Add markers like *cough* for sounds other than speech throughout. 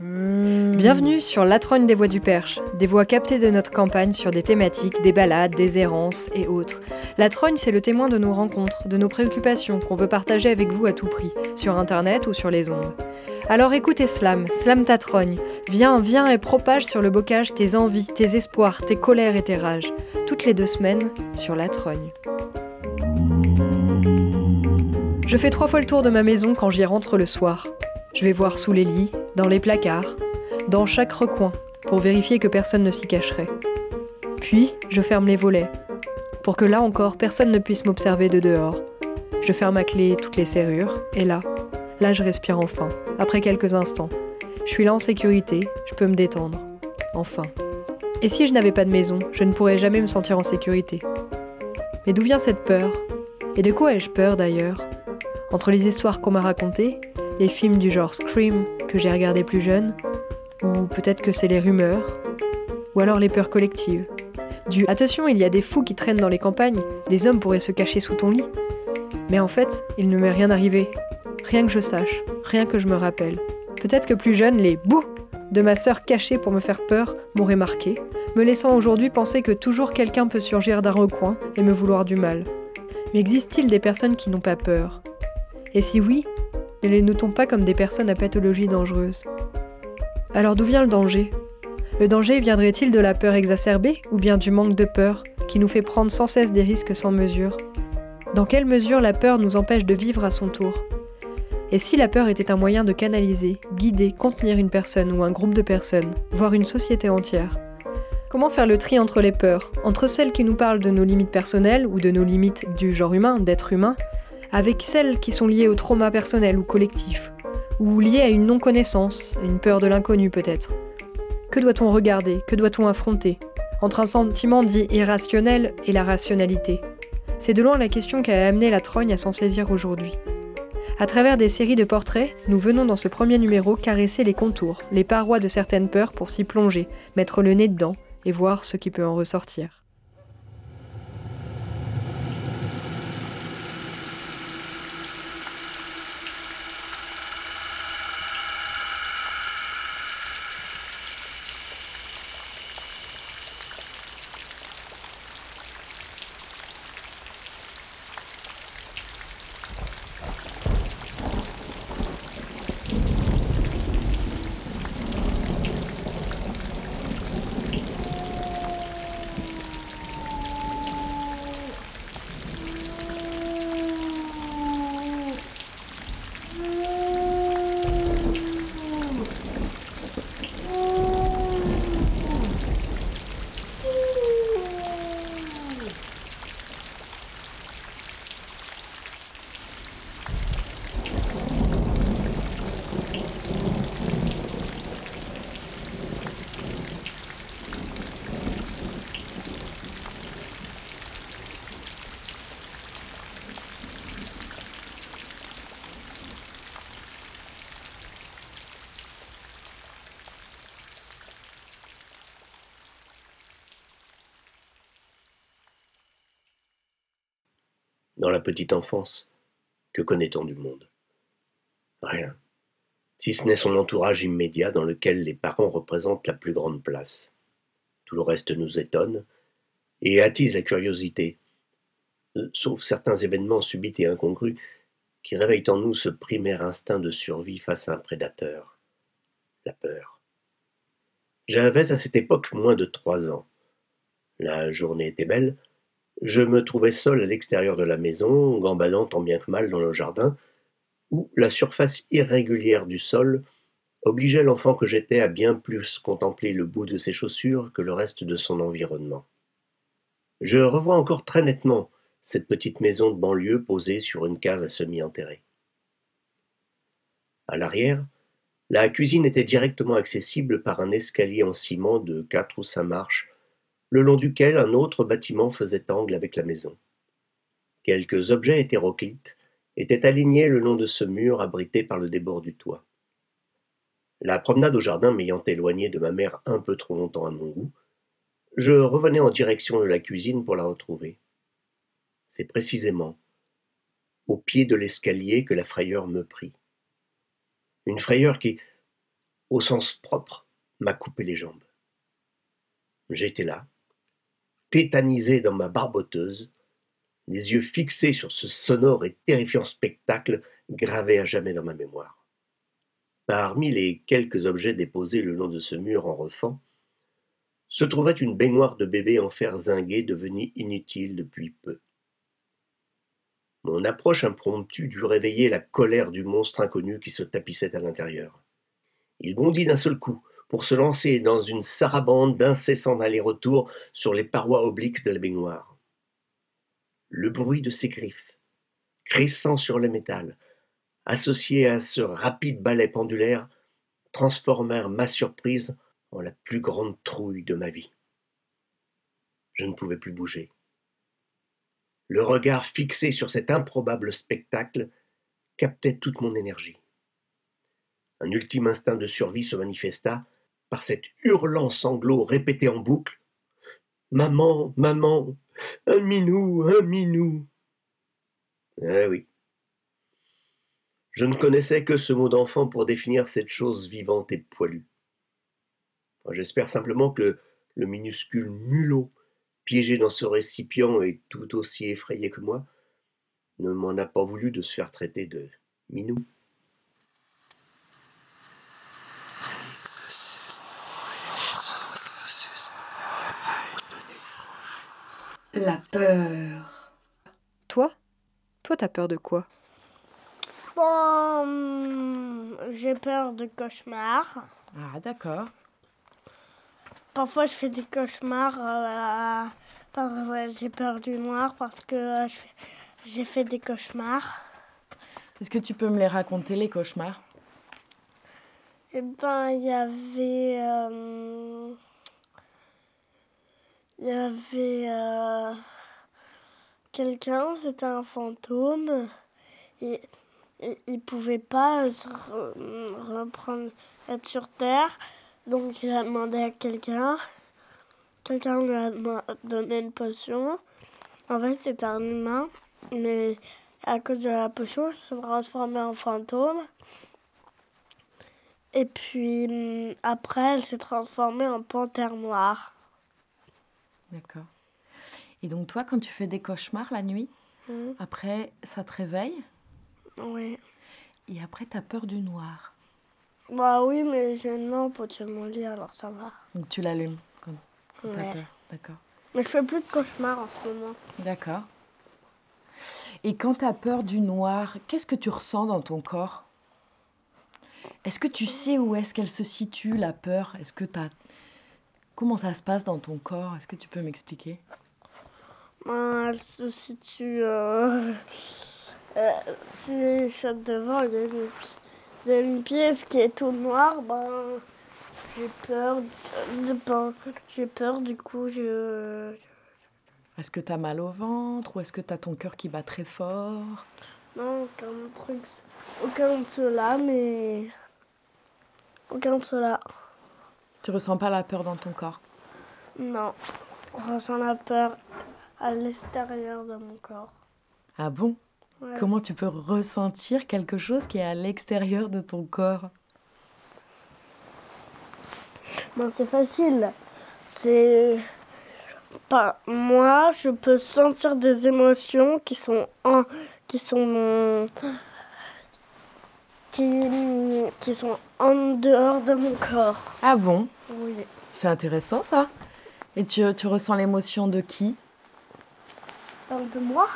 Bienvenue sur La Trogne des Voix du Perche, des voix captées de notre campagne sur des thématiques, des balades, des errances et autres. La Trogne, c'est le témoin de nos rencontres, de nos préoccupations qu'on veut partager avec vous à tout prix, sur internet ou sur les ondes. Alors écoute Slam, Slam ta trogne. Viens, viens et propage sur le bocage tes envies, tes espoirs, tes colères et tes rages. Toutes les deux semaines sur La Trogne. Je fais trois fois le tour de ma maison quand j'y rentre le soir. Je vais voir sous les lits, dans les placards, dans chaque recoin, pour vérifier que personne ne s'y cacherait. Puis, je ferme les volets, pour que là encore personne ne puisse m'observer de dehors. Je ferme à clé toutes les serrures, et là, là je respire enfin, après quelques instants. Je suis là en sécurité, je peux me détendre. Enfin. Et si je n'avais pas de maison, je ne pourrais jamais me sentir en sécurité. Mais d'où vient cette peur? Et de quoi ai-je peur d'ailleurs? Entre les histoires qu'on m'a racontées, les films du genre Scream que j'ai regardé plus jeune, ou peut-être que c'est les rumeurs, ou alors les peurs collectives. Du attention, il y a des fous qui traînent dans les campagnes, des hommes pourraient se cacher sous ton lit. Mais en fait, il ne m'est rien arrivé. Rien que je sache, rien que je me rappelle. Peut-être que plus jeune, les bouh de ma sœur cachée pour me faire peur m'auraient marqué, me laissant aujourd'hui penser que toujours quelqu'un peut surgir d'un recoin et me vouloir du mal. Mais existe-t-il des personnes qui n'ont pas peur? Et si oui, ne les notons pas comme des personnes à pathologie dangereuse? Alors d'où vient le danger? Le danger viendrait-il de la peur exacerbée ou bien du manque de peur qui nous fait prendre sans cesse des risques sans mesure? Dans quelle mesure la peur nous empêche de vivre à son tour? Et si la peur était un moyen de canaliser, guider, contenir une personne ou un groupe de personnes, voire une société entière? Comment faire le tri entre les peurs, entre celles qui nous parlent de nos limites personnelles ou de nos limites du genre humain, d'être humain, avec celles qui sont liées au trauma personnel ou collectif, ou liées à une non-connaissance, une peur de l'inconnu peut-être. Que doit-on regarder? Que doit-on affronter? Entre un sentiment dit irrationnel et la rationalité C'est de loin la question qui a amené la trogne à s'en saisir aujourd'hui. À travers des séries de portraits, nous venons dans ce premier numéro caresser les contours, les parois de certaines peurs pour s'y plonger, mettre le nez dedans et voir ce qui peut en ressortir. Dans la petite enfance, que connaît-on du monde? Rien, si ce n'est son entourage immédiat dans lequel les parents représentent la plus grande place. Tout le reste nous étonne et attise la curiosité, euh, sauf certains événements subits et incongrus qui réveillent en nous ce primaire instinct de survie face à un prédateur, la peur. J'avais à cette époque moins de trois ans. La journée était belle, je me trouvais seul à l'extérieur de la maison, gambadant tant bien que mal dans le jardin, où la surface irrégulière du sol obligeait l'enfant que j'étais à bien plus contempler le bout de ses chaussures que le reste de son environnement. Je revois encore très nettement cette petite maison de banlieue posée sur une cave à semi enterrée. À l'arrière, la cuisine était directement accessible par un escalier en ciment de quatre ou cinq marches le long duquel un autre bâtiment faisait angle avec la maison. Quelques objets hétéroclites étaient alignés le long de ce mur abrité par le débord du toit. La promenade au jardin m'ayant éloigné de ma mère un peu trop longtemps à mon goût, je revenais en direction de la cuisine pour la retrouver. C'est précisément au pied de l'escalier que la frayeur me prit. Une frayeur qui, au sens propre, m'a coupé les jambes. J'étais là, tétanisé dans ma barboteuse, les yeux fixés sur ce sonore et terrifiant spectacle gravé à jamais dans ma mémoire. Parmi les quelques objets déposés le long de ce mur en refend, se trouvait une baignoire de bébé en fer zingué devenue inutile depuis peu. Mon approche impromptue dut réveiller la colère du monstre inconnu qui se tapissait à l'intérieur. Il bondit d'un seul coup pour se lancer dans une sarabande d'incessants allers-retours sur les parois obliques de la baignoire. Le bruit de ses griffes, crissant sur le métal, associé à ce rapide balai pendulaire, transformèrent ma surprise en la plus grande trouille de ma vie. Je ne pouvais plus bouger. Le regard fixé sur cet improbable spectacle captait toute mon énergie. Un ultime instinct de survie se manifesta par cet hurlant sanglot répété en boucle. Maman, maman, un minou, un minou. Eh oui. Je ne connaissais que ce mot d'enfant pour définir cette chose vivante et poilue. J'espère simplement que le minuscule mulot piégé dans ce récipient et tout aussi effrayé que moi ne m'en a pas voulu de se faire traiter de minou. La peur. Toi? Toi, t'as peur de quoi? Bon, j'ai peur de cauchemars. Ah, d'accord. Parfois, je fais des cauchemars. euh, parfois, j'ai peur du noir parce que euh, j'ai fait des cauchemars. Est-ce que tu peux me les raconter, les cauchemars? Eh ben, il y avait. euh, Il y avait. euh, Quelqu'un, c'était un fantôme. Et, et il pouvait pas se être sur Terre. Donc, il a demandé à quelqu'un. Quelqu'un lui a donné une potion. En fait, c'était un humain. Mais à cause de la potion, il se transformait en fantôme. Et puis après, elle s'est transformée en panthère noire. D'accord. Et donc, toi, quand tu fais des cauchemars la nuit, Mhm. après, ça te réveille Oui. et après, tu as peur du noir. Bah oui, mais j'ai une lampe au-dessus de mon lit, alors ça va. Donc, tu l'allumes quand tu as Ouais. peur. D'accord. Mais je fais plus de cauchemars en ce moment. D'accord. Et quand tu as peur du noir, qu'est-ce que tu ressens dans ton corps? Est-ce que tu sais où est-ce qu'elle se situe, la peur? Est-ce que tu Comment ça se passe dans ton corps? Est-ce que tu peux m'expliquer? Ben, elle se situe. Euh... euh, si je devant, il y, a une, il y a une pièce qui est tout noire, ben. J'ai peur. De, ben, j'ai peur, du coup, je. Est-ce que tu as mal au ventre ou est-ce que tu as ton cœur qui bat très fort? Non, aucun truc. Aucun de ceux-là, mais. Aucun de ceux-là. Tu ressens pas la peur dans ton corps Non. Je ressens la peur à l'extérieur de mon corps. Ah bon? Ouais. Comment tu peux ressentir quelque chose qui est à l'extérieur de ton corps? Ben, c'est facile. C'est. Pas... Moi, je peux sentir des émotions qui sont en. qui sont. qui, qui sont en dehors de mon corps. Ah bon? Oui. C'est intéressant ça. Et tu, tu ressens l'émotion de qui? Parle de moi?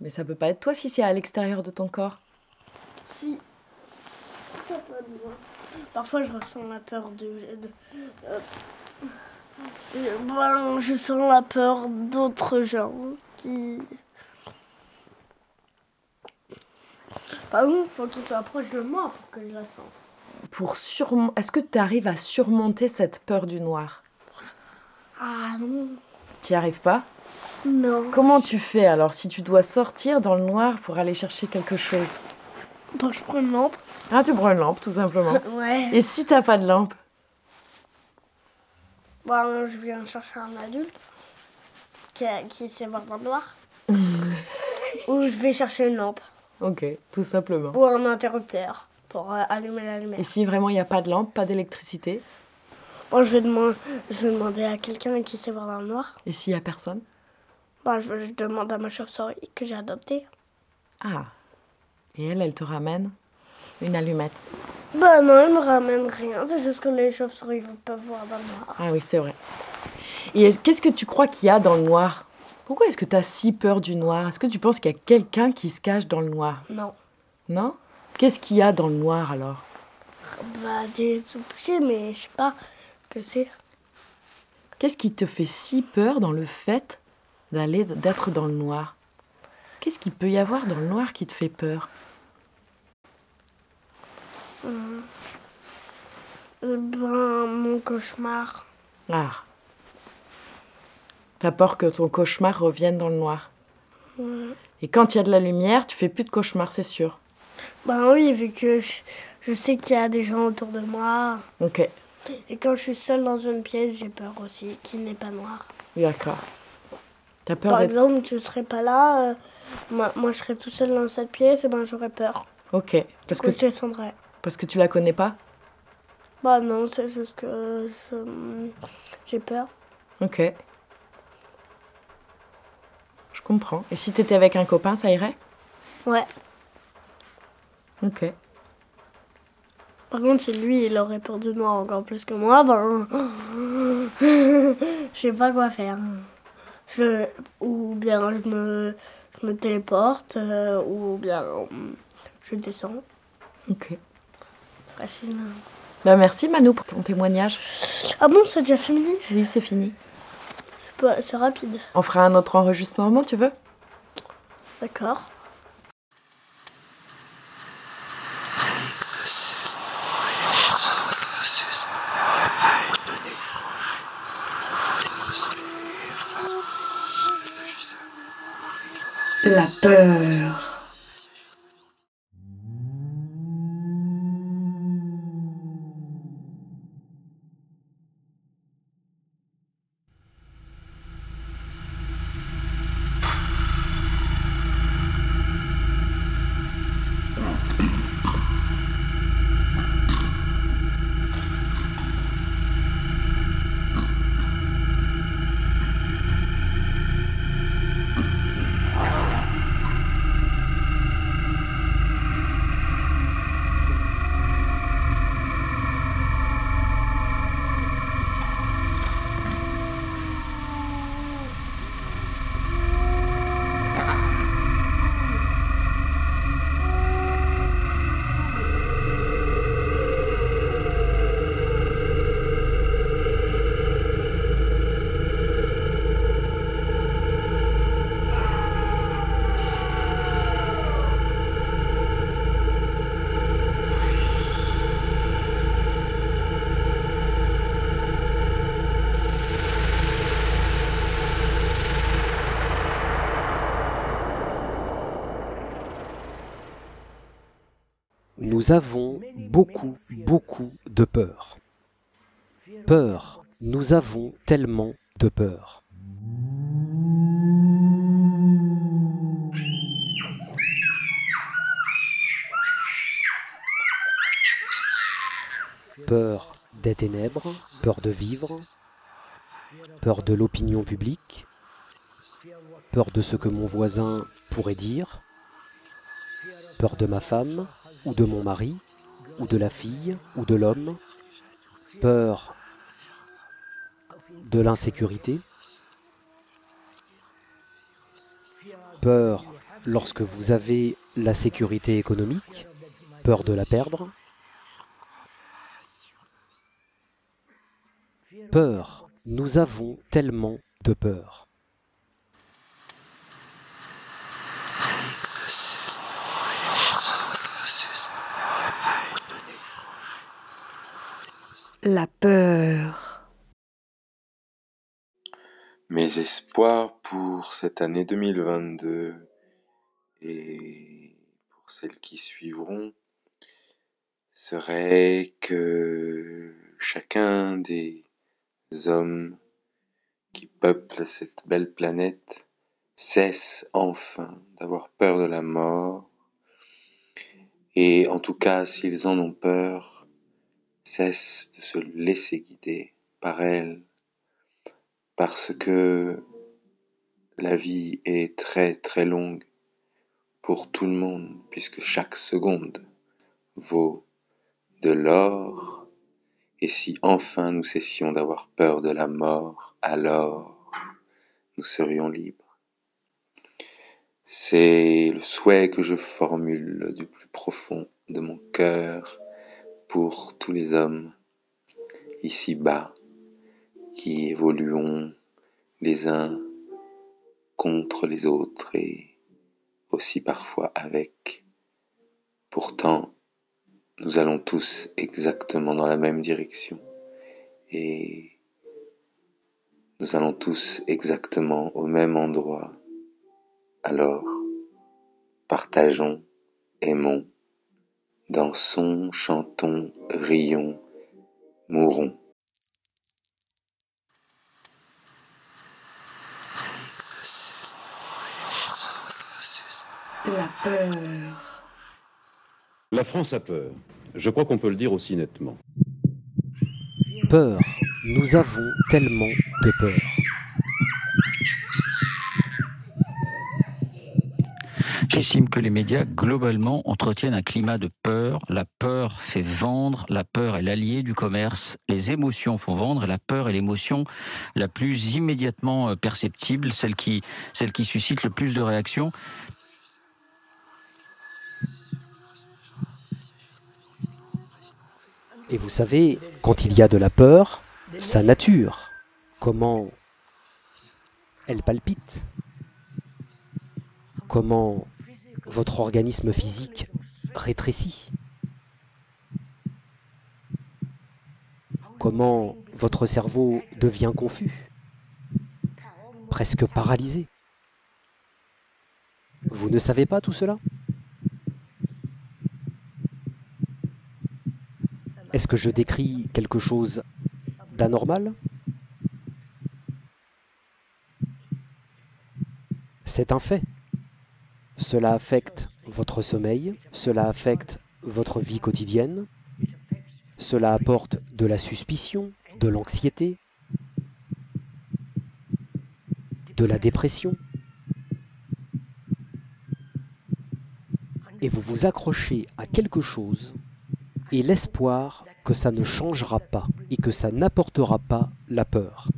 Mais ça peut pas être toi si c'est à l'extérieur de ton corps. Si. Ça peut être moi. Parfois, je ressens la peur de. de- euh, euh, ben, je sens la peur d'autres gens qui. Par contre, faut qu'ils soient proches de moi pour que je la sente. Pour surmon- Est-ce que tu arrives à surmonter cette peur du noir? Ah non. Tu n'y arrives pas? Non. Comment tu fais alors si tu dois sortir dans le noir pour aller chercher quelque chose? Bon, je prends une lampe. Ah, tu prends une lampe tout simplement. *laughs* Ouais. Et si t'as pas de lampe? Bon, je viens chercher un adulte qui, qui sait voir dans le noir. *laughs* Ou je vais chercher une lampe. Ok, tout simplement. Ou un interrupteur. Pour euh, allumer la lumière. Et si vraiment il n'y a pas de lampe, pas d'électricité Bon, je vais, demander, je vais demander à quelqu'un qui sait voir dans le noir. Et s'il n'y a personne Bah, je, je demande à ma chauve-souris que j'ai adoptée. Ah. Et elle, elle te ramène une allumette. Bah non, elle me ramène rien. C'est juste que les chauves-souris peuvent voir dans le noir. Ah oui, c'est vrai. Et est- qu'est-ce que tu crois qu'il y a dans le noir? Pourquoi est-ce que tu as si peur du noir? Est-ce que tu penses qu'il y a quelqu'un qui se cache dans le noir? Non. Non? Qu'est-ce qu'il y a dans le noir alors? Bah, des sous-pieds, mais je sais pas ce que c'est. Qu'est-ce qui te fait si peur dans le fait d'aller d'être dans le noir? Qu'est-ce qu'il peut y avoir dans le noir qui te fait peur? Euh, ben, mon cauchemar. Ah. T'as peur que ton cauchemar revienne dans le noir? Ouais. Et quand il y a de la lumière, tu fais plus de cauchemar, c'est sûr. Ben oui, vu que je, je sais qu'il y a des gens autour de moi. Ok, Et quand je suis seule dans une pièce, j'ai peur aussi qu'il n'est pas noir. d'accord. T'as peur Par exemple, tu serais pas là, euh, moi, moi je serais tout seul dans cette pièce, et ben j'aurais peur. Ok, parce que que, je descendrais. parce que tu la connais pas? Bah non, c'est juste que je- j'ai peur. Ok. Je comprends. Et si t'étais avec un copain, ça irait? Ouais. Ok. Par contre, si lui, il aurait peur du noir encore plus que moi, ben. *laughs* je sais pas quoi faire. Je, ou bien je me, je me téléporte, euh, ou bien euh, je descends. Ok. Bah merci Manu pour ton témoignage. Ah bon, c'est déjà fini? Oui, c'est fini. C'est pas- C'est rapide. On fera un autre enregistrement, tu veux D'accord. La peur. Nous avons beaucoup, beaucoup de peur. Peur, nous avons tellement de peur. Peur des ténèbres, peur de vivre, peur de l'opinion publique, peur de ce que mon voisin pourrait dire, peur de ma femme, ou de mon mari, ou de la fille, ou de l'homme, peur de l'insécurité, peur lorsque vous avez la sécurité économique, peur de la perdre, peur, nous avons tellement de peur. La peur. Mes espoirs pour cette année 2022 et pour celles qui suivront seraient que chacun des hommes qui peuplent cette belle planète cesse enfin d'avoir peur de la mort Et en tout cas, s'ils en ont peur, cessent de se laisser guider par elles, parce que la vie est très très longue pour tout le monde, puisque chaque seconde vaut de l'or, et si enfin nous cessions d'avoir peur de la mort, alors nous serions libres. C'est le souhait que je formule du plus profond de mon cœur pour tous les hommes ici-bas qui évoluons les uns contre les autres et aussi parfois avec. Pourtant, nous allons tous exactement dans la même direction et nous allons tous exactement au même endroit. Alors, partageons, aimons, dansons, chantons, rions, mourons. La peur. La France a peur. Je crois qu'on peut le dire aussi nettement. Peur. Nous avons tellement de peur. J'estime que les médias, globalement, entretiennent un climat de peur. La peur fait vendre, la peur est l'allié du commerce. Les émotions font vendre et la peur est l'émotion la plus immédiatement euh, perceptible, celle qui, celle qui suscite le plus de réactions. Et vous savez, quand il y a de la peur, sa nature, comment elle palpite, comment votre organisme physique rétrécit, comment votre cerveau devient confus, presque paralysé. Vous ne savez pas tout cela? Est-ce que je décris quelque chose d'anormal? C'est un fait. Cela affecte votre sommeil, cela affecte votre vie quotidienne, cela apporte de la suspicion, de l'anxiété, de la dépression. Et vous vous accrochez à quelque chose et l'espoir que ça ne changera pas et que ça n'apportera pas la peur.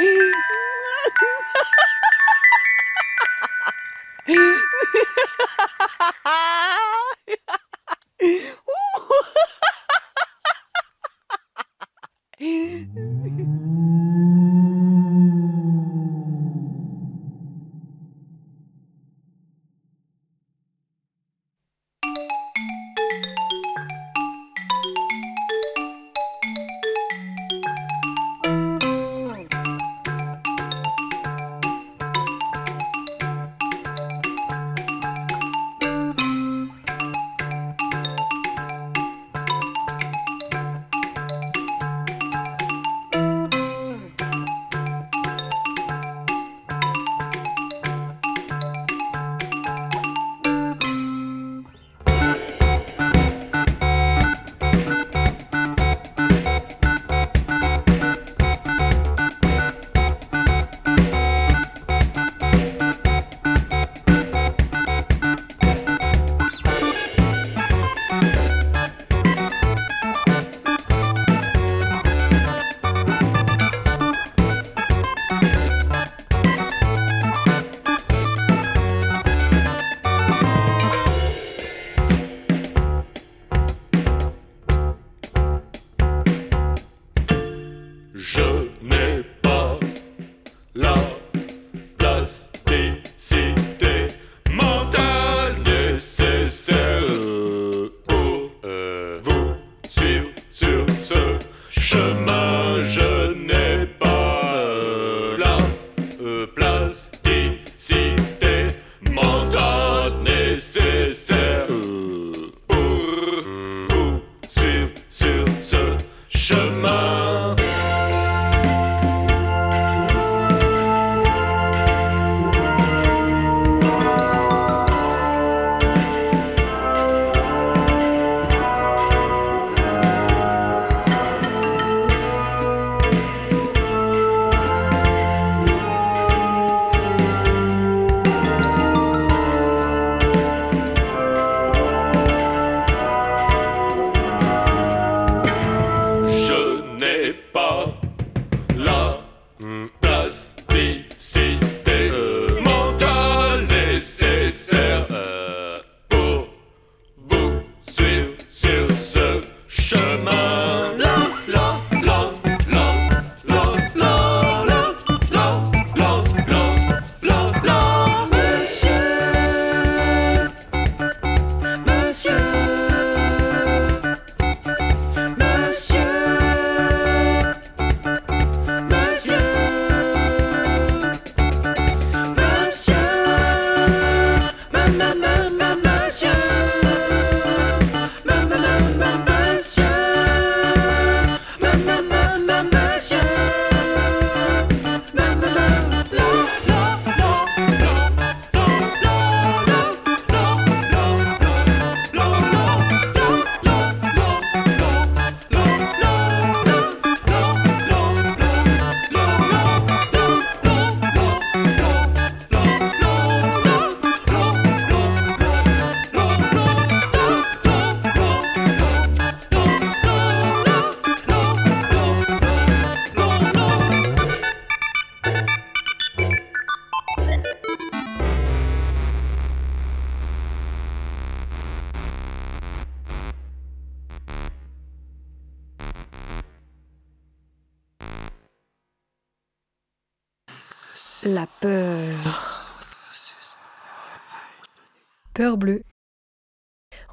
ハハハハ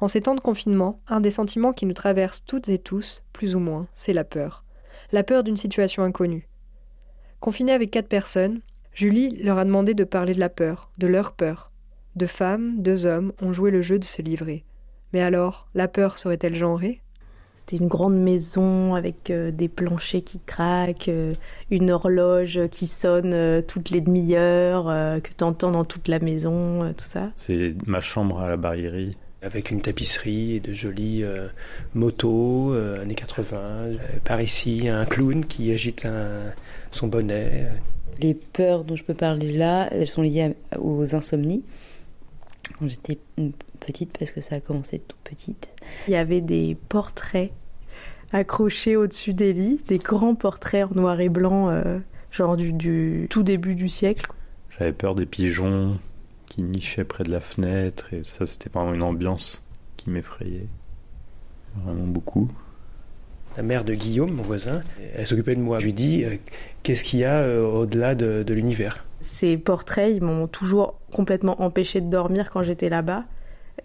En ces temps de confinement, un des sentiments qui nous traversent toutes et tous, plus ou moins, c'est la peur. La peur d'une situation inconnue. Confinée avec quatre personnes, Julie leur a demandé de parler de la peur, de leur peur. Deux femmes, deux hommes ont joué le jeu de se livrer. Mais alors, la peur serait-elle genrée? C'était une grande maison avec euh, des planchers qui craquent, euh, une horloge qui sonne euh, toutes les demi-heures, que tu entends dans toute la maison, tout ça. C'est ma chambre à la barillerie. Avec une tapisserie et de jolies motos, années 80. par ici, un clown qui agite son bonnet. Les peurs dont je peux parler là, elles sont liées aux insomnies. Quand j'étais petite, parce que ça a commencé toute petite. Il y avait des portraits accrochés au-dessus des lits, des grands portraits en noir et blanc, euh, genre du, du, tout début du siècle. J'avais peur des pigeons qui nichaient près de la fenêtre, et ça, c'était vraiment une ambiance qui m'effrayait. Vraiment beaucoup. La mère de Guillaume, mon voisin, elle s'occupait de moi. Je lui dis euh, qu'est-ce qu'il y a euh, au-delà de, de l'univers? Ces portraits, ils m'ont toujours complètement empêché de dormir quand j'étais là-bas.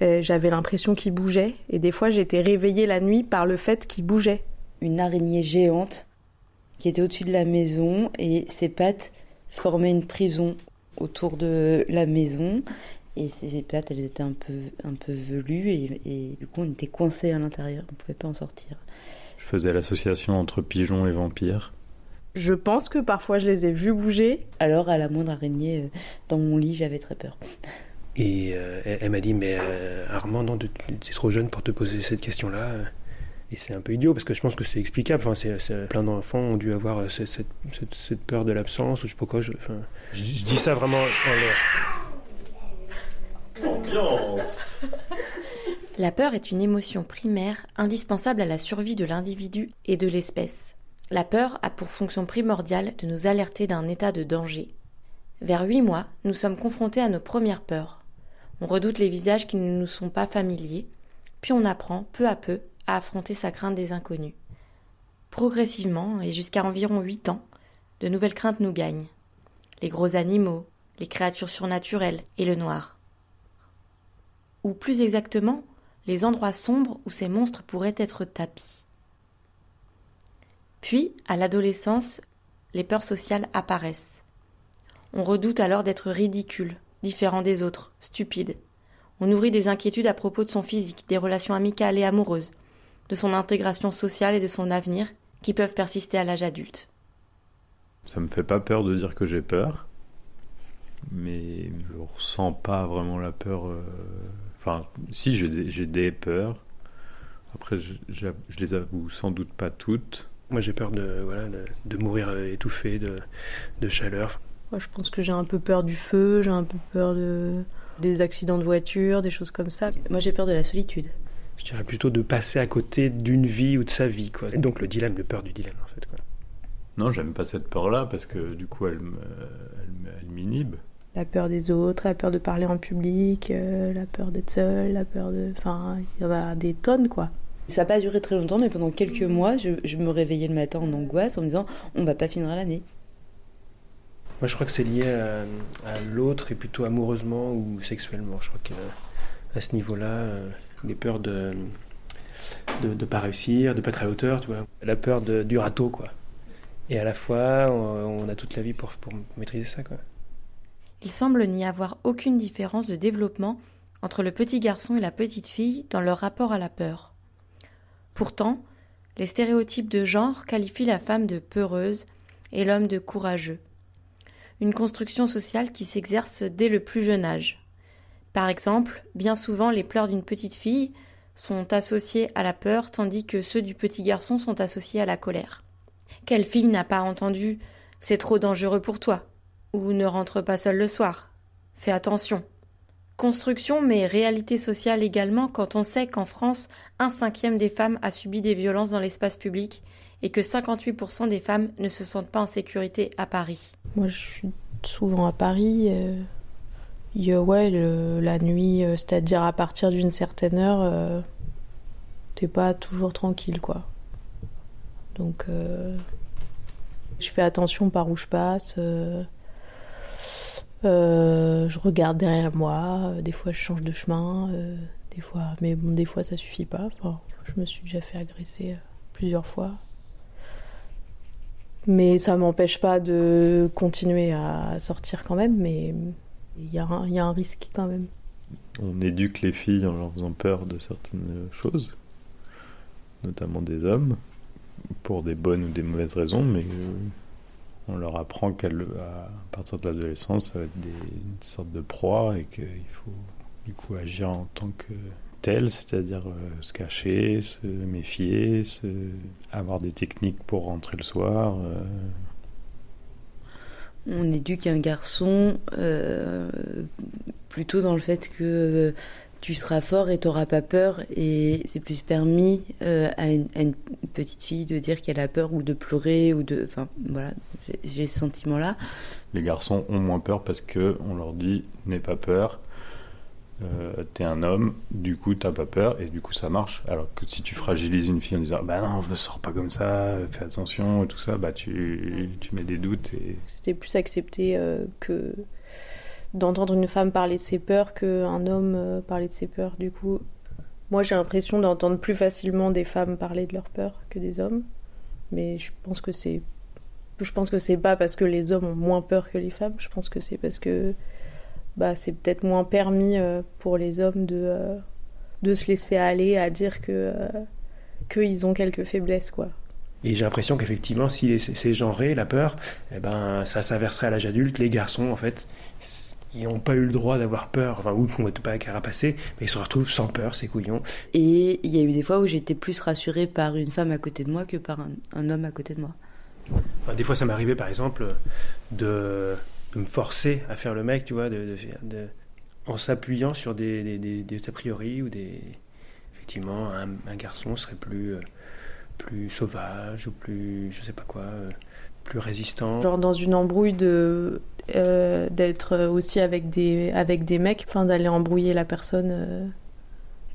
Euh, j'avais l'impression qu'ils bougeaient et des fois j'étais réveillée la nuit par le fait qu'ils bougeaient. Une araignée géante qui était au-dessus de la maison et ses pattes formaient une prison autour de la maison et ses pattes elles étaient un peu un peu velues et, et du coup on était coincés à l'intérieur, on pouvait pas en sortir. Je faisais l'association entre pigeons et vampires. Je pense que parfois je les ai vus bouger. Alors à la moindre araignée euh, dans mon lit, j'avais très peur. Et euh, elle, m'a dit, mais euh, Armand, non, tu es trop jeune pour te poser cette question-là. Et c'est un peu idiot parce que je pense que c'est explicable. Enfin, c'est, plein d'enfants ont dû avoir cette, cette, cette, peur de l'absence ou je sais pas quoi. Je, enfin, je, je dis ça vraiment en l'air. Ambiance La peur est une émotion primaire indispensable à la survie de l'individu et de l'espèce. La peur a pour fonction primordiale de nous alerter d'un état de danger. Vers huit mois, nous sommes confrontés à nos premières peurs. On redoute les visages qui ne nous sont pas familiers, puis on apprend, peu à peu, à affronter sa crainte des inconnus. Progressivement, et jusqu'à environ huit ans, de nouvelles craintes nous gagnent. Les gros animaux, les créatures surnaturelles et le noir. Ou plus exactement, les endroits sombres où ces monstres pourraient être tapis. Puis, à l'adolescence, les peurs sociales apparaissent. On redoute alors d'être ridicule, différent des autres, stupide. On nourrit des inquiétudes à propos de son physique, des relations amicales et amoureuses, de son intégration sociale et de son avenir, qui peuvent persister à l'âge adulte. Ça me fait pas peur de dire que j'ai peur, mais je ressens pas vraiment la peur. Euh, enfin, si j'ai des, des, peurs. Après, je, je, je, les avoue sans doute pas toutes. Moi, j'ai peur de, voilà, de, de, mourir étouffé de, de chaleur. Moi, je pense que j'ai un peu peur du feu, j'ai un peu peur de, des accidents de voiture, des choses comme ça. Moi, j'ai peur de la solitude. Je dirais plutôt de passer à côté d'une vie ou de sa vie. Quoi. Et donc, le dilemme, le peur du dilemme, en fait. Quoi. Non, j'aime pas cette peur-là parce que du coup, elle, elle, elle m'inhibe la peur des autres, la peur de parler en public, euh, la peur d'être seule, la peur de... Enfin, il y en a des tonnes, quoi. Ça n'a pas duré très longtemps, mais pendant quelques mois, je, je, me réveillais le matin en angoisse en me disant on va pas finir l'année. Moi, je crois que c'est lié à, à l'autre et plutôt amoureusement ou sexuellement. Je crois qu'à ce niveau-là, euh, des peurs de de ne pas réussir, de pas être à la hauteur, tu vois. La peur de, du râteau, quoi. Et à la fois, on, on a toute la vie pour, pour maîtriser ça, quoi. Il semble n'y avoir aucune différence de développement entre le petit garçon et la petite fille dans leur rapport à la peur. Pourtant, les stéréotypes de genre qualifient la femme de peureuse et l'homme de courageux. Une construction sociale qui s'exerce dès le plus jeune âge. Par exemple, bien souvent les pleurs d'une petite fille sont associés à la peur tandis que ceux du petit garçon sont associés à la colère. Quelle fille n'a pas entendu C'est trop dangereux pour toi ou ne rentre pas seule le soir. Fais attention. Construction mais réalité sociale également quand on sait qu'en France, un cinquième des femmes a subi des violences dans l'espace public et que 58% des femmes ne se sentent pas en sécurité à Paris. Moi je suis souvent à Paris. Euh, a, ouais, le, la nuit, euh, c'est-à-dire à partir d'une certaine heure, euh, t'es pas toujours tranquille quoi. Donc je fais attention par où je passe Euh, je regarde derrière moi, euh, des fois je change de chemin, euh, des fois, mais bon, des fois ça suffit pas. Je me suis déjà fait agresser plusieurs fois. Mais ça m'empêche pas de continuer à sortir quand même, mais il y, a un- risque quand même. On éduque les filles en leur faisant peur de certaines choses, notamment des hommes, pour des bonnes ou des mauvaises raisons, mais euh, on leur apprend qu'à partir de l'adolescence, ça va être une sorte de proie et qu'il faut du agir en tant que tel, c'est-à-dire euh, se cacher, se méfier, avoir des techniques pour rentrer le soir. euh, On éduque un garçon euh, plutôt dans le fait que euh, tu seras fort et t'auras pas peur. Et c'est plus permis euh, à, une, petite fille de dire qu'elle a peur ou de pleurer ou de enfin voilà j'ai- j'ai ce sentiment là les garçons ont moins peur parce que on leur dit n'aie pas peur, euh, t'es un homme, du coup t'as pas peur et du coup ça marche. Alors que si tu fragilises une fille en disant bah non ne sors pas comme ça, fais attention et tout ça, bah tu, tu mets des doutes C'était plus accepté euh, que d'entendre une femme parler de ses peurs qu'un homme euh, parler de ses peurs. Du coup, moi j'ai l'impression d'entendre plus facilement des femmes parler de leurs peurs que des hommes. Mais je pense que c'est. Je pense que c'est pas parce que les hommes ont moins peur que les femmes. Je pense que c'est parce que bah, c'est peut-être moins permis euh, pour les hommes de, euh, de se laisser aller à dire que euh, qu'ils ont quelques faiblesses quoi. Et j'ai l'impression qu'effectivement, si c'est genré, la peur, eh ben, ça s'inverserait à l'âge adulte. Les garçons, en fait, ils n'ont pas eu le droit d'avoir peur, enfin, ou qu'on n'était pas carapacé, mais ils se retrouvent sans peur, ces couillons. et il y a eu des fois où j'étais plus rassurée par une femme à côté de moi que par un, un homme à côté de moi Enfin, des fois, ça m'est arrivé, par exemple, de, de me forcer à faire le mec, tu vois, de, de de- en s'appuyant sur des, a priori ou des. Effectivement, un, garçon serait plus, euh, plus sauvage ou plus. je sais pas quoi, euh, plus résistant. Genre dans une embrouille de euh, d'être aussi avec des avec des mecs, enfin d'aller embrouiller la personne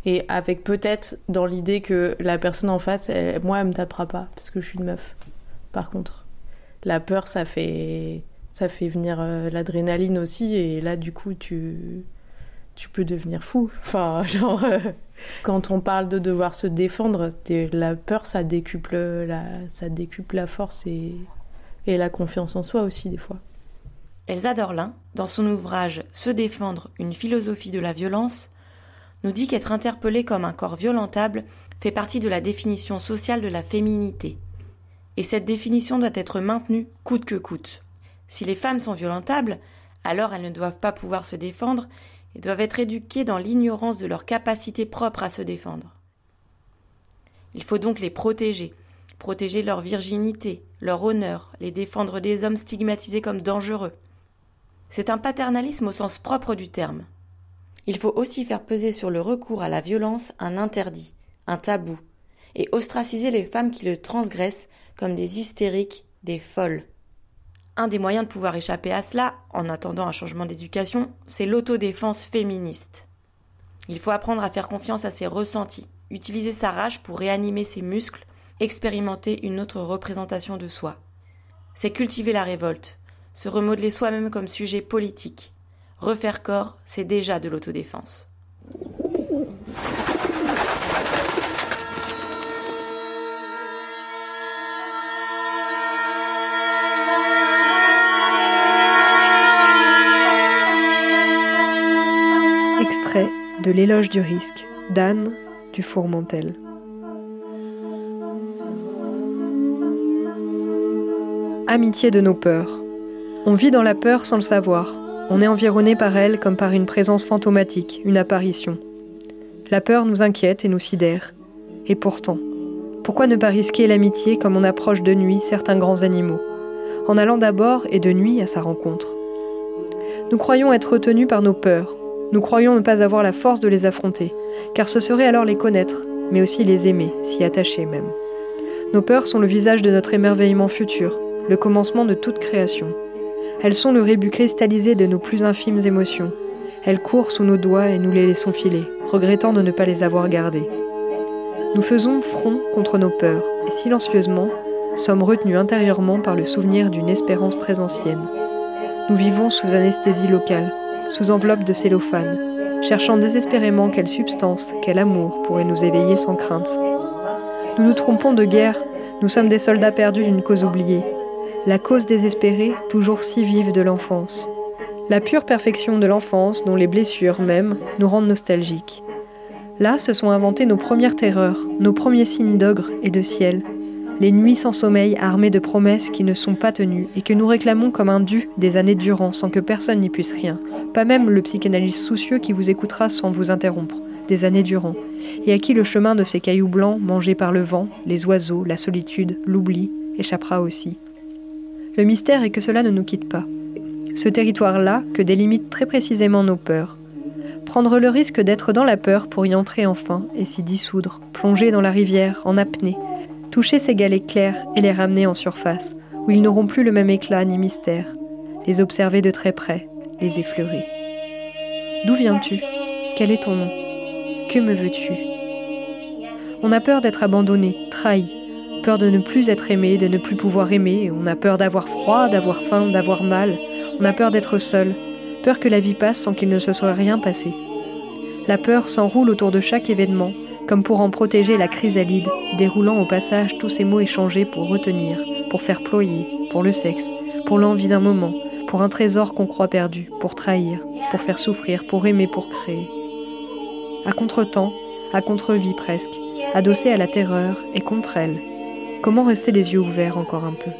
et avec peut-être dans l'idée que la personne en face, moi, elle me tapera pas parce que je suis une meuf. Par contre, la peur, ça fait ça fait venir euh, l'adrénaline aussi et là du coup tu tu peux devenir fou. *laughs* Enfin, genre euh, quand on parle de devoir se défendre, la peur, ça décuple la ça décuple la force et et la confiance en soi aussi des fois. Elsa Dorlin, dans son ouvrage Se défendre, une philosophie de la violence, nous dit qu'être interpellé comme un corps violentable fait partie de la définition sociale de la féminité. Et cette définition doit être maintenue coûte que coûte. Si les femmes sont violentables, alors elles ne doivent pas pouvoir se défendre et doivent être éduquées dans l'ignorance de leur capacité propre à se défendre. Il faut donc les protéger, protéger leur virginité, leur honneur, les défendre des hommes stigmatisés comme dangereux. C'est un paternalisme au sens propre du terme. Il faut aussi faire peser sur le recours à la violence un interdit, un tabou, et ostraciser les femmes qui le transgressent comme des hystériques, des folles. Un des moyens de pouvoir échapper à cela, en attendant un changement d'éducation, c'est l'autodéfense féministe. Il faut apprendre à faire confiance à ses ressentis, utiliser sa rage pour réanimer ses muscles, expérimenter une autre représentation de soi. C'est cultiver la révolte, se remodeler soi-même comme sujet politique. Refaire corps, c'est déjà de l'autodéfense. Extrait de L'éloge du risque d'Anne du Fourmentel. Amitié de nos peurs. On vit dans la peur sans le savoir. On est environné par elle comme par une présence fantomatique, une apparition. La peur nous inquiète et nous sidère. Et pourtant, pourquoi ne pas risquer l'amitié comme on approche de nuit certains grands animaux, en allant d'abord et de nuit à sa rencontre Nous croyons être retenus par nos peurs, nous croyons ne pas avoir la force de les affronter, car ce serait alors les connaître, mais aussi les aimer, s'y attacher même. Nos peurs sont le visage de notre émerveillement futur, le commencement de toute création. Elles sont le rébut cristallisé de nos plus infimes émotions. Elles courent sous nos doigts et nous les laissons filer, regrettant de ne pas les avoir gardées. Nous faisons front contre nos peurs, et silencieusement, sommes retenus intérieurement par le souvenir d'une espérance très ancienne. Nous vivons sous anesthésie locale, sous enveloppe de cellophane, cherchant désespérément quelle substance, quel amour pourrait nous éveiller sans crainte. Nous nous trompons de guerre, nous sommes des soldats perdus d'une cause oubliée, la cause désespérée, toujours si vive de l'enfance. La pure perfection de l'enfance, dont les blessures même nous rendent nostalgiques. Là se sont inventées nos premières terreurs, nos premiers signes d'ogre et de ciel, les nuits sans sommeil armées de promesses qui ne sont pas tenues et que nous réclamons comme un dû des années durant sans que personne n'y puisse rien, pas même le psychanalyste soucieux qui vous écoutera sans vous interrompre, des années durant, et à qui le chemin de ces cailloux blancs mangés par le vent, les oiseaux, la solitude, l'oubli, échappera aussi. Le mystère est que cela ne nous quitte pas. Ce territoire-là que délimitent très précisément nos peurs. Prendre le risque d'être dans la peur pour y entrer enfin et s'y dissoudre, plonger dans la rivière, en apnée, toucher ces galets clairs et les ramener en surface, où ils n'auront plus le même éclat ni mystère, les observer de très près, les effleurer. D'où viens-tu? Quel est ton nom? Que me veux-tu? On a peur d'être abandonné, trahi, peur de ne plus être aimé, de ne plus pouvoir aimer, on a peur d'avoir froid, d'avoir faim, d'avoir mal, on a peur d'être seul, peur que la vie passe sans qu'il ne se soit rien passé. La peur s'enroule autour de chaque événement, comme pour en protéger la chrysalide, déroulant au passage tous ces mots échangés pour retenir, pour faire ployer, pour le sexe, pour l'envie d'un moment, pour un trésor qu'on croit perdu, pour trahir, pour faire souffrir, pour aimer, pour créer. À contre-temps, à contre-vie presque, adossé à la terreur et contre elle, comment rester les yeux ouverts encore un peu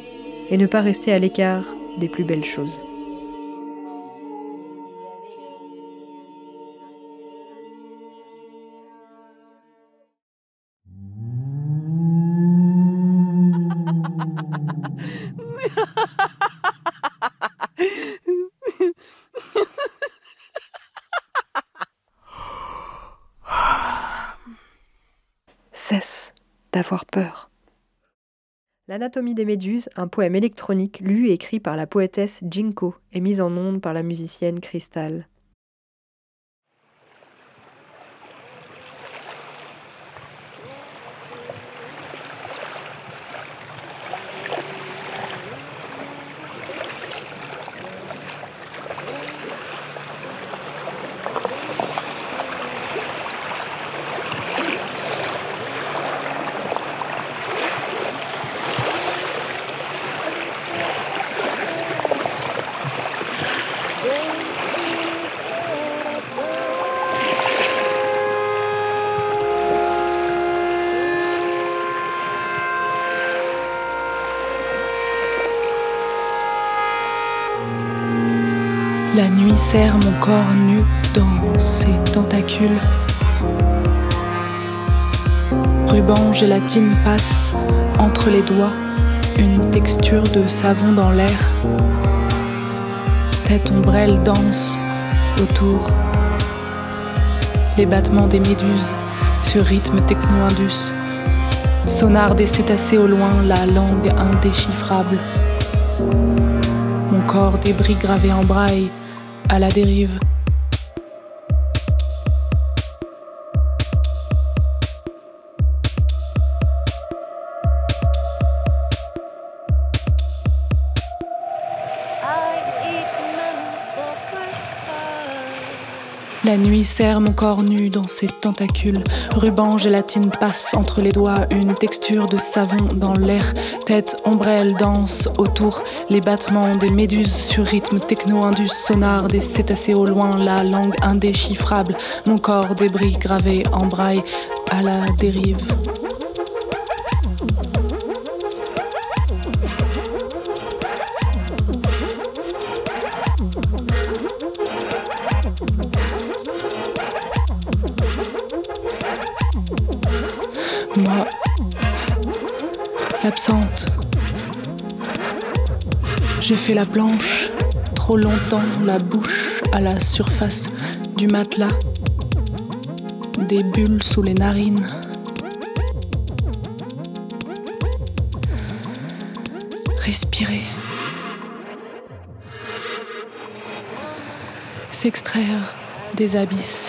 et ne pas rester à l'écart des plus belles choses? L'anatomie des méduses, un poème électronique lu et écrit par la poétesse Jinko et mis en onde par la musicienne Crystal. La nuit serre mon corps nu dans ses tentacules. Ruban gélatine passe entre les doigts, une texture de savon dans l'air. Tête ombrelle danse autour. Les battements des méduses sur rythme techno-indus. Sonar des cétacés au loin, la langue indéchiffrable. Mon corps débris gravé en braille à la dérive. La nuit serre mon corps nu dans ses tentacules. Ruban gélatine passe entre les doigts, une texture de savon dans l'air. Tête ombrelle danse autour, les battements des méduses sur rythme techno-indus sonar des cétacés au loin, la langue indéchiffrable. Mon corps débris gravé en braille à la dérive. L'absente, j'ai fait la blanche trop longtemps, la bouche à la surface du matelas, des bulles sous les narines. Respirer. S'extraire des abysses.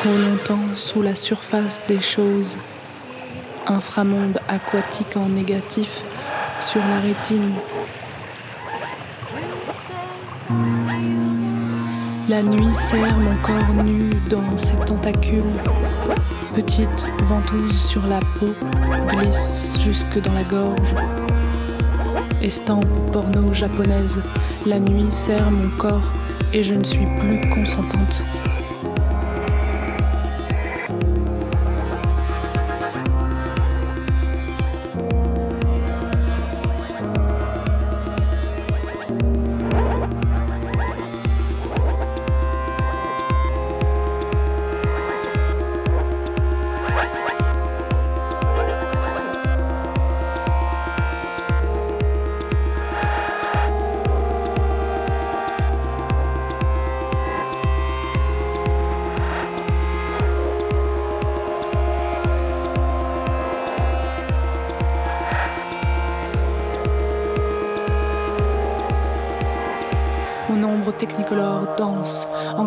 Trop longtemps sous la surface des choses. Inframonde aquatique en négatif, sur la rétine. La nuit serre mon corps nu dans ses tentacules. Petite ventouse sur la peau glisse jusque dans la gorge. Estampe porno japonaise, la nuit serre mon corps et je ne suis plus consentante.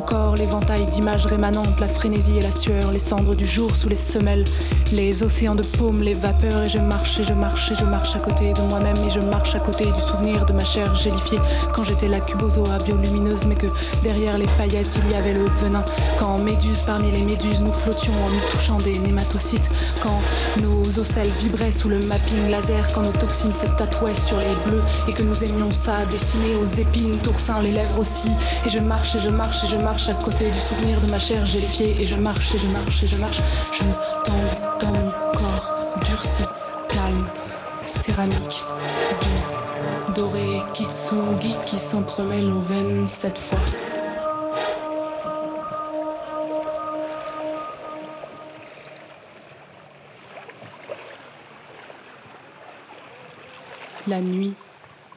Encore l'éventail d'images rémanentes, la frénésie et la sueur, les cendres du jour sous les semelles, les océans de paume, les vapeurs. Et je marche et je marche et je marche à côté de moi-même et je marche à côté du souvenir de ma chair gélifiée quand j'étais la cubozoa biolumineuse, mais que derrière les paillettes il y avait le venin. Quand méduse parmi les méduses nous flottions en nous touchant des nématocytes, quand nos ocelles vibraient sous le mapping laser, quand nos toxines se tatouaient sur les bleus et que nous aimions ça dessiner aux épines, t'oursin, les lèvres aussi. Et je marche et je marche et je marche à côté du souvenir de ma chair gélifiée. Et je marche et je marche et je marche. Je tangue dans mon corps durci, calme, céramique, du doré kitsungi qui s'entremêle aux veines cette fois. La nuit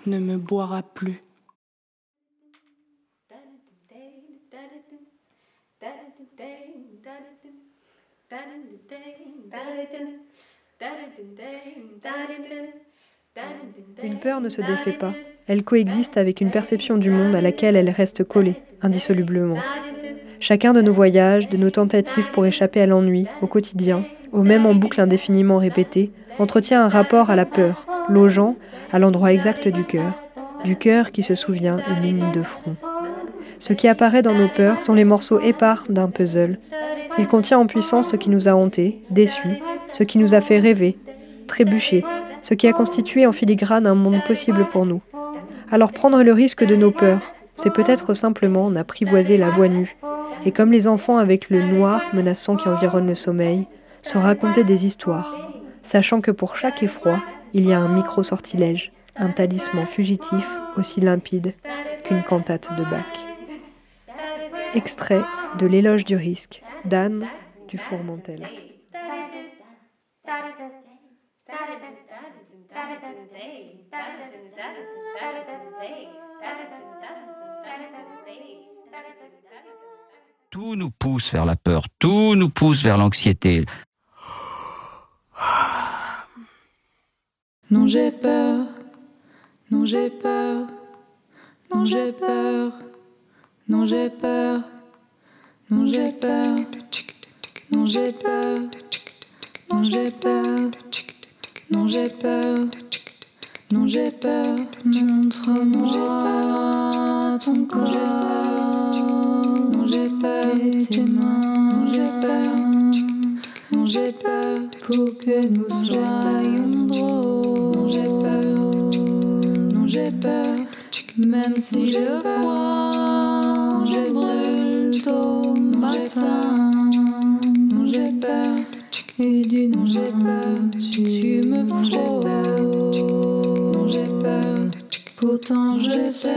ne me boira plus. Ne se défait pas. Elle coexiste avec une perception du monde à laquelle elle reste collée, indissolublement. Chacun de nos voyages, de nos tentatives pour échapper à l'ennui, au quotidien, au même en boucle indéfiniment répétée, entretient un rapport à la peur, logeant à l'endroit exact du cœur, du cœur qui se souvient une ligne de front. Ce qui apparaît dans nos peurs sont les morceaux épars d'un puzzle. Il contient en puissance ce qui nous a hantés, déçus, ce qui nous a fait rêver, trébucher, ce qui a constitué en filigrane un monde possible pour nous. Alors prendre le risque de nos peurs, c'est peut-être simplement en apprivoiser la voix nue, et comme les enfants avec le noir menaçant qui environne le sommeil, se raconter des histoires, sachant que pour chaque effroi, il y a un micro-sortilège, un talisman fugitif aussi limpide qu'une cantate de Bach. Extrait de L'éloge du risque d'Anne du Fourmentel. Tout nous pousse vers la peur, tout nous pousse vers l'anxiété. Non, j'ai peur. Non, j'ai peur. Non, j'ai peur. Non, j'ai peur. Non, j'ai peur. Non, j'ai peur. Non, j'ai peur. Non, j'ai peur. Non, j'ai peur. Montre-moi ton corps. Non, j'ai peur. Tes mains. J'ai peur. Non, j'ai peur. Pour que nous soyons drôles. Non, j'ai peur. Non, j'ai peur. Même si je vois, je brûle tôt matin. Non, j'ai peur. Et du non, j'ai peur. Tu me frôles. Non, j'ai peur. Pourtant, je sais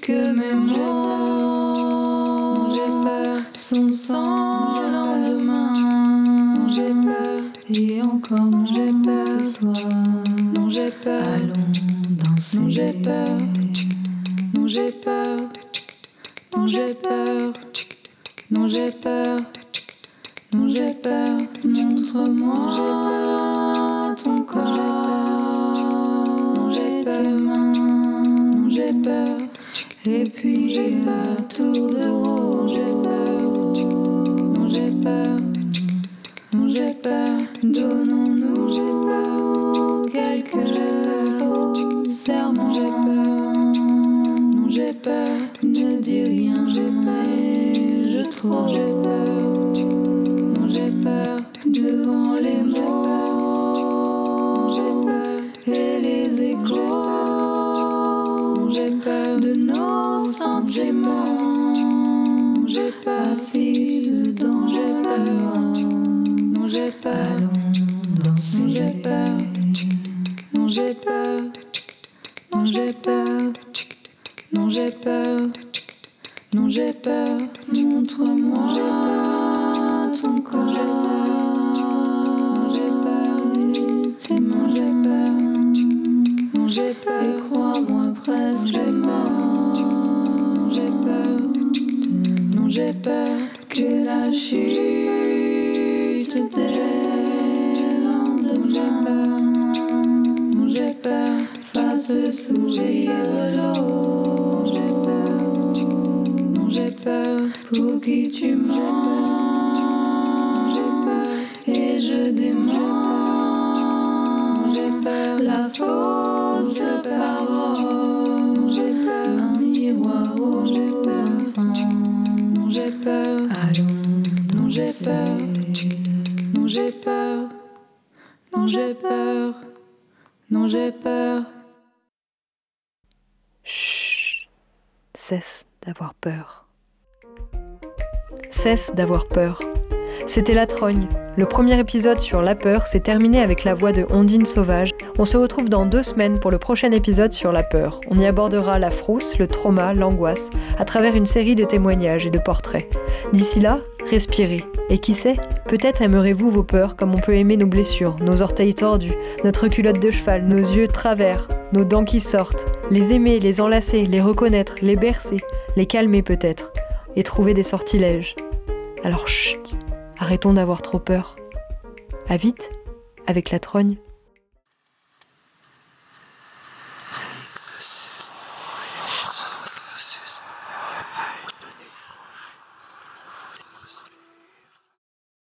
que mes mots sont sans lendemain. Non, j'ai peur. Et encore, non, j'ai peur. Ce soir, non, j'ai peur. Allons danser. Non, j'ai peur. Non, j'ai peur. Non, j'ai peur. Non, j'ai peur. Non, j'ai peur. Montre-moi ton corps. Non, j'ai tes mains. J'ai peur. Et puis j'ai peur. Tour de rôle. J'ai peur. Non, j'ai peur. Non, j'ai peur. Donnons-nous. J'ai peur. serment. J'ai peur, non j'ai peur, ne dis rien, j'ai peur, je trouve, j'ai peur, assise dans j'ai peur, non j'ai peur, non j'ai peur, non j'ai peur, non j'ai peur, non j'ai peur, non j'ai peur, montre-moi ton corps, j'ai peur, c'est moi j'ai peur, non j'ai peur, et crois-moi presque j'ai peur que la chute des lendemains, j'ai peur, non j'ai peur, fasse sourire l'eau, j'ai peur, non j'ai peur, pour qui tu mens, j'ai peur, et je dément, j'ai peur, la fausse parole, j'ai peur, un miroir, oh, j'ai peur, non j'ai peur, non j'ai peur, non j'ai peur, non j'ai peur, non j'ai peur. Chut, cesse d'avoir peur. Cesse d'avoir peur. C'était La Trogne. Le premier épisode sur la peur s'est terminé avec la voix de Ondine Sauvage. On se retrouve dans deux semaines pour le prochain épisode sur la peur. On y abordera la frousse, le trauma, l'angoisse, à travers une série de témoignages et de portraits. D'ici là, respirez. Et qui sait, peut-être aimerez-vous vos peurs comme on peut aimer nos blessures, nos orteils tordus, notre culotte de cheval, nos yeux travers, nos dents qui sortent. Les aimer, les enlacer, les reconnaître, les bercer, les calmer peut-être, et trouver des sortilèges. Alors chut, arrêtons d'avoir trop peur. À vite, avec la trogne.